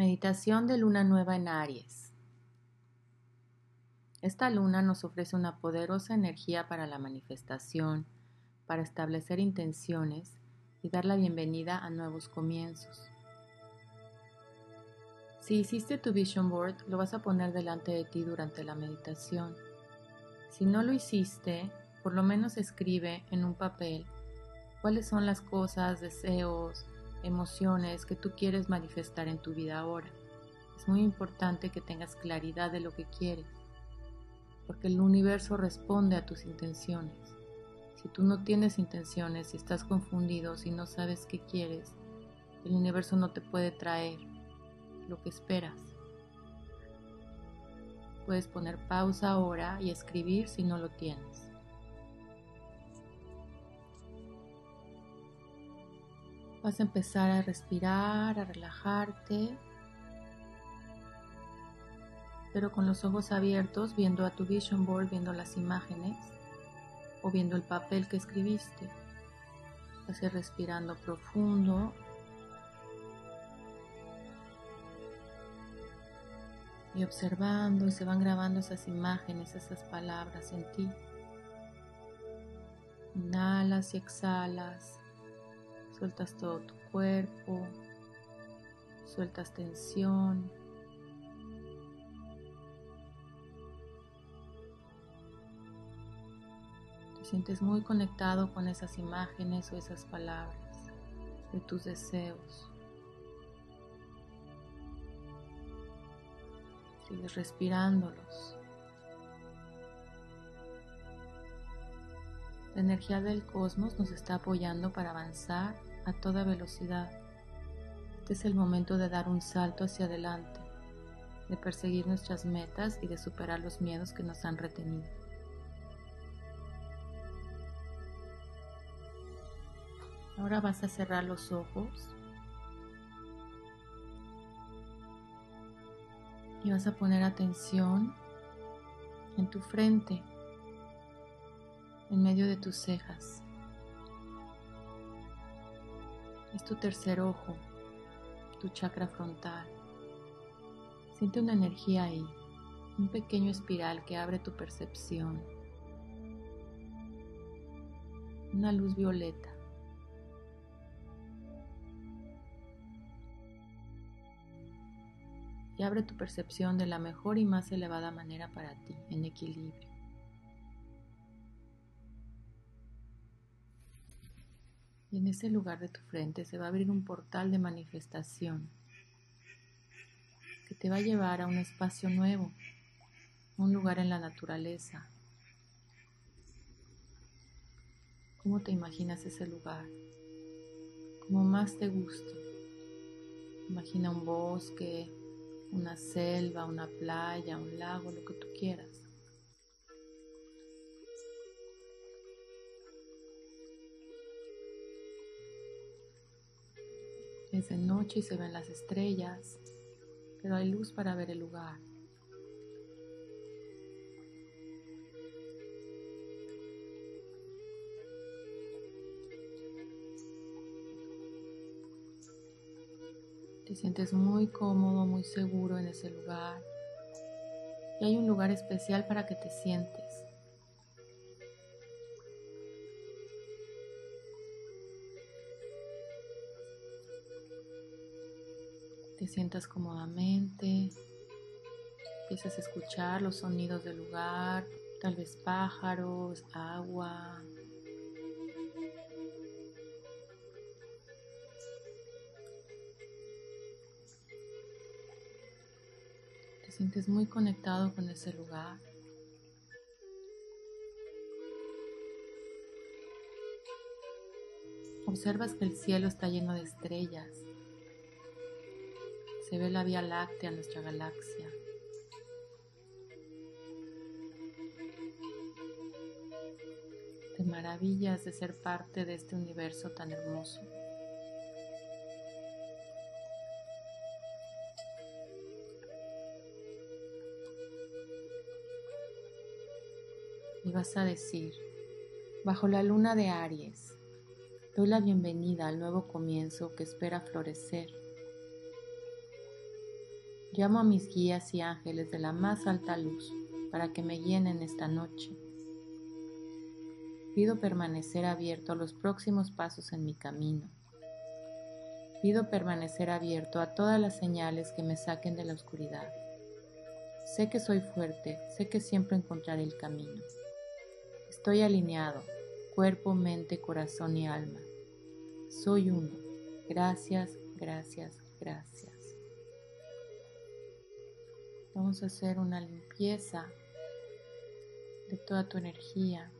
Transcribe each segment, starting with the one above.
Meditación de luna nueva en Aries. Esta luna nos ofrece una poderosa energía para la manifestación, para establecer intenciones y dar la bienvenida a nuevos comienzos. Si hiciste tu vision board, lo vas a poner delante de ti durante la meditación. Si no lo hiciste, por lo menos escribe en un papel cuáles son las cosas, deseos, emociones que tú quieres manifestar en tu vida ahora. Es muy importante que tengas claridad de lo que quieres, porque el universo responde a tus intenciones. Si tú no tienes intenciones, si estás confundido, si no sabes qué quieres, el universo no te puede traer lo que esperas. Puedes poner pausa ahora y escribir si no lo tienes. Vas a empezar a respirar, a relajarte, pero con los ojos abiertos, viendo a tu vision board, viendo las imágenes o viendo el papel que escribiste. Vas a ir respirando profundo. Y observando y se van grabando esas imágenes, esas palabras en ti. Inhalas y exhalas. Sueltas todo tu cuerpo, sueltas tensión. Te sientes muy conectado con esas imágenes o esas palabras de tus deseos. Sigues respirándolos. La energía del cosmos nos está apoyando para avanzar a toda velocidad. Este es el momento de dar un salto hacia adelante, de perseguir nuestras metas y de superar los miedos que nos han retenido. Ahora vas a cerrar los ojos y vas a poner atención en tu frente, en medio de tus cejas. Es tu tercer ojo, tu chakra frontal. Siente una energía ahí, un pequeño espiral que abre tu percepción. Una luz violeta. Y abre tu percepción de la mejor y más elevada manera para ti, en equilibrio. Y en ese lugar de tu frente se va a abrir un portal de manifestación que te va a llevar a un espacio nuevo, un lugar en la naturaleza. ¿Cómo te imaginas ese lugar? Como más te guste. Imagina un bosque, una selva, una playa, un lago, lo que tú quieras. Es de noche y se ven las estrellas, pero hay luz para ver el lugar. Te sientes muy cómodo, muy seguro en ese lugar. Y hay un lugar especial para que te sientes. Sientas cómodamente, empiezas a escuchar los sonidos del lugar, tal vez pájaros, agua. Te sientes muy conectado con ese lugar. Observas que el cielo está lleno de estrellas se ve la Vía Láctea, nuestra galaxia. Te maravillas de ser parte de este universo tan hermoso. Y vas a decir, bajo la luna de Aries, doy la bienvenida al nuevo comienzo que espera florecer Llamo a mis guías y ángeles de la más alta luz para que me llenen esta noche. Pido permanecer abierto a los próximos pasos en mi camino. Pido permanecer abierto a todas las señales que me saquen de la oscuridad. Sé que soy fuerte, sé que siempre encontraré el camino. Estoy alineado, cuerpo, mente, corazón y alma. Soy uno. Gracias, gracias, gracias. Vamos a hacer una limpieza de toda tu energía.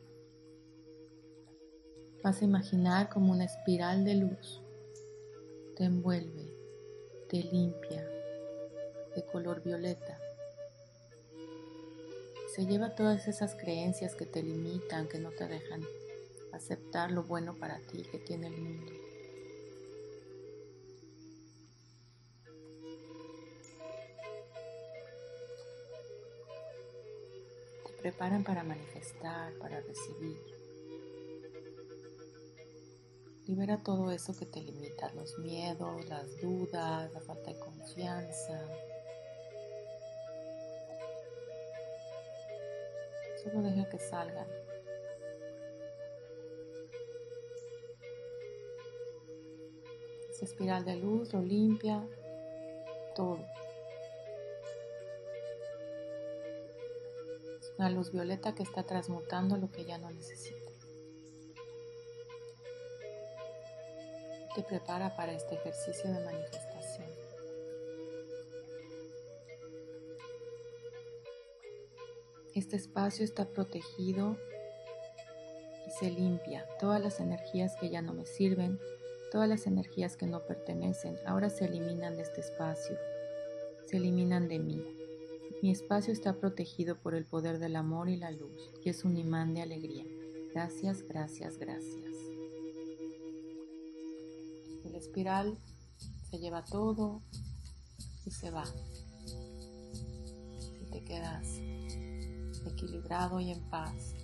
Vas a imaginar como una espiral de luz te envuelve, te limpia de color violeta. Se lleva todas esas creencias que te limitan, que no te dejan aceptar lo bueno para ti que tiene el mundo. Preparan para manifestar, para recibir. Libera todo eso que te limita, los miedos, las dudas, la falta de confianza. Solo deja que salgan. Esa espiral de luz lo limpia todo. La luz violeta que está transmutando lo que ya no necesita. Te prepara para este ejercicio de manifestación. Este espacio está protegido y se limpia. Todas las energías que ya no me sirven, todas las energías que no pertenecen, ahora se eliminan de este espacio, se eliminan de mí. Mi espacio está protegido por el poder del amor y la luz y es un imán de alegría. Gracias, gracias, gracias. El espiral se lleva todo y se va. Y te quedas equilibrado y en paz.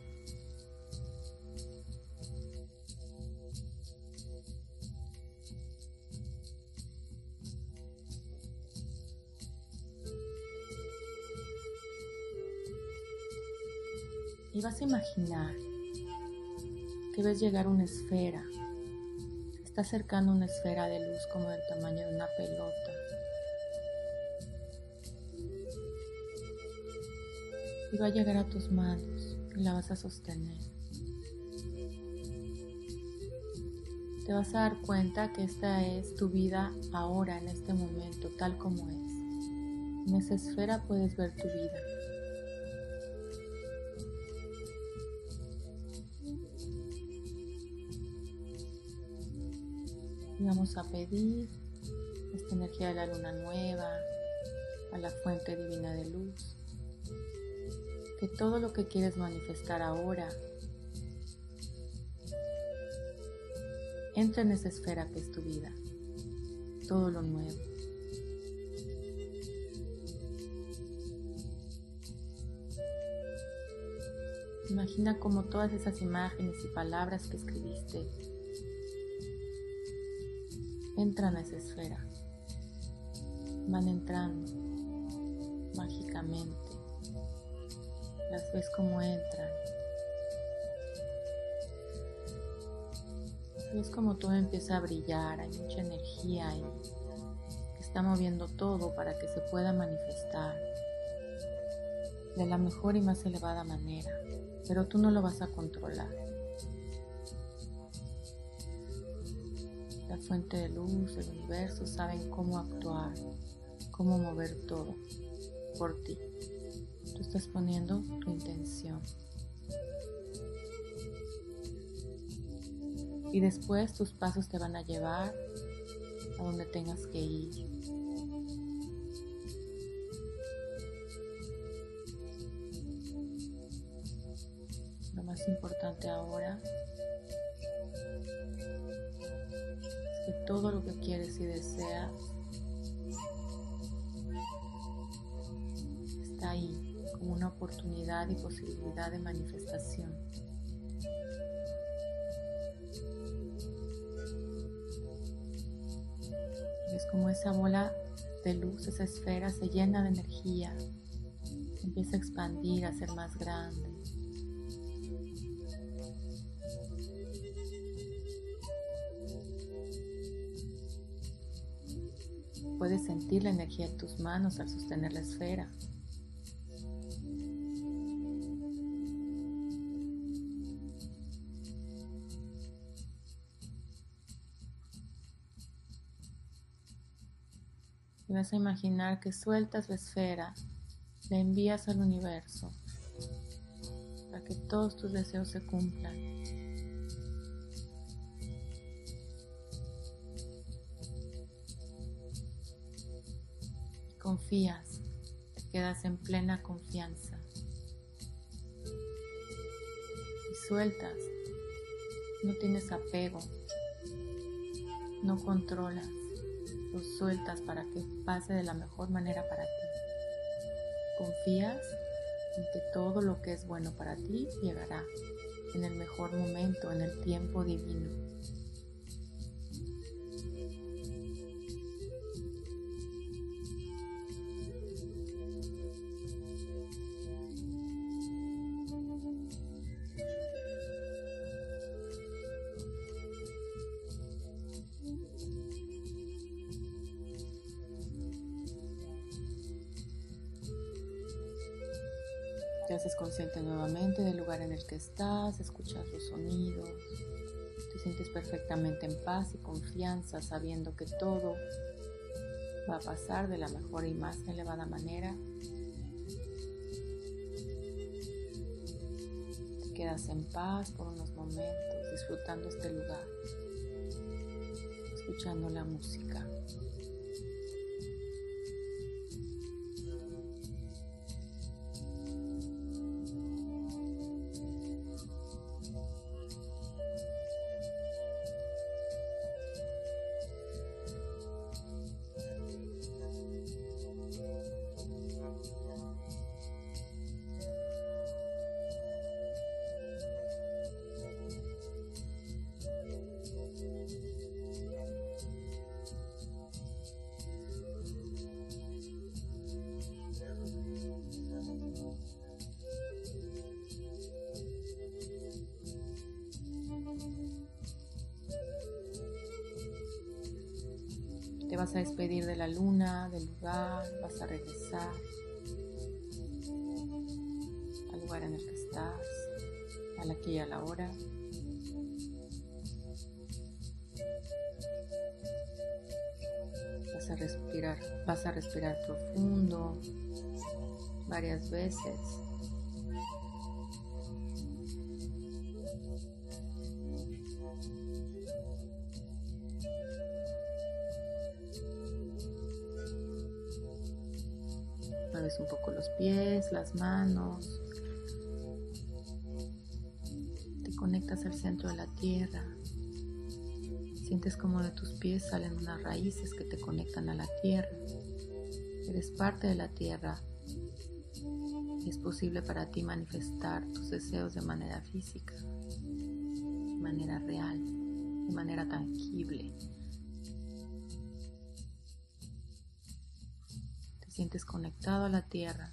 Y vas a imaginar que ves llegar una esfera. Está acercando una esfera de luz como del tamaño de una pelota. Y va a llegar a tus manos y la vas a sostener. Te vas a dar cuenta que esta es tu vida ahora, en este momento, tal como es. En esa esfera puedes ver tu vida. Vamos a pedir esta energía de la luna nueva, a la fuente divina de luz, que todo lo que quieres manifestar ahora entre en esa esfera que es tu vida, todo lo nuevo. Imagina como todas esas imágenes y palabras que escribiste entran a esa esfera. Van entrando mágicamente. Las ves como entran. Ves como todo empieza a brillar, hay mucha energía ahí está moviendo todo para que se pueda manifestar de la mejor y más elevada manera, pero tú no lo vas a controlar. La fuente de luz, el universo saben cómo actuar, cómo mover todo por ti. Tú estás poniendo tu intención. Y después tus pasos te van a llevar a donde tengas que ir. Lo más importante ahora todo lo que quieres y deseas está ahí como una oportunidad y posibilidad de manifestación. Es como esa bola de luz, esa esfera se llena de energía, empieza a expandir, a ser más grande. Puedes sentir la energía en tus manos al sostener la esfera. Y vas a imaginar que sueltas la esfera, la envías al universo para que todos tus deseos se cumplan. Confías, te quedas en plena confianza. Y sueltas, no tienes apego, no controlas lo sueltas para que pase de la mejor manera para ti. Confías en que todo lo que es bueno para ti llegará en el mejor momento, en el tiempo divino. Te haces consciente nuevamente del lugar en el que estás, escuchas los sonidos, te sientes perfectamente en paz y confianza sabiendo que todo va a pasar de la mejor y más elevada manera. Te quedas en paz por unos momentos disfrutando este lugar, escuchando la música. Vas a despedir de la luna, del lugar, vas a regresar al lugar en el que estás, a la aquí y a la hora. Vas a respirar, vas a respirar profundo varias veces. Las manos. Te conectas al centro de la tierra. Sientes como de tus pies salen unas raíces que te conectan a la tierra. Eres parte de la tierra. Y es posible para ti manifestar tus deseos de manera física, de manera real, de manera tangible. sientes conectado a la tierra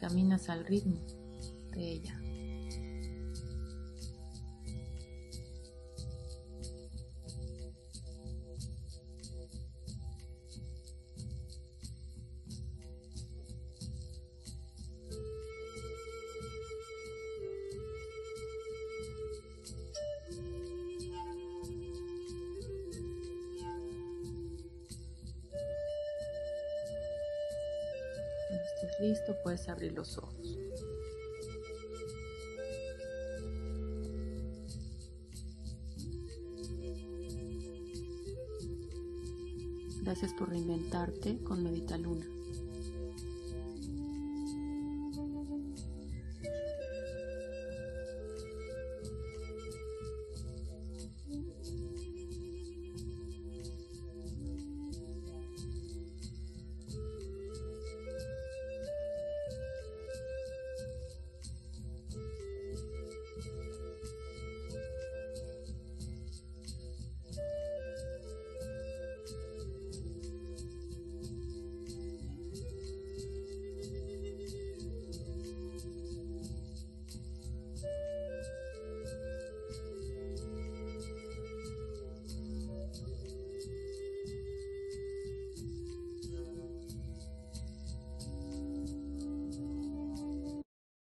caminas al ritmo de ella. Listo, puedes abrir los ojos. Gracias por reinventarte con Medita Luna.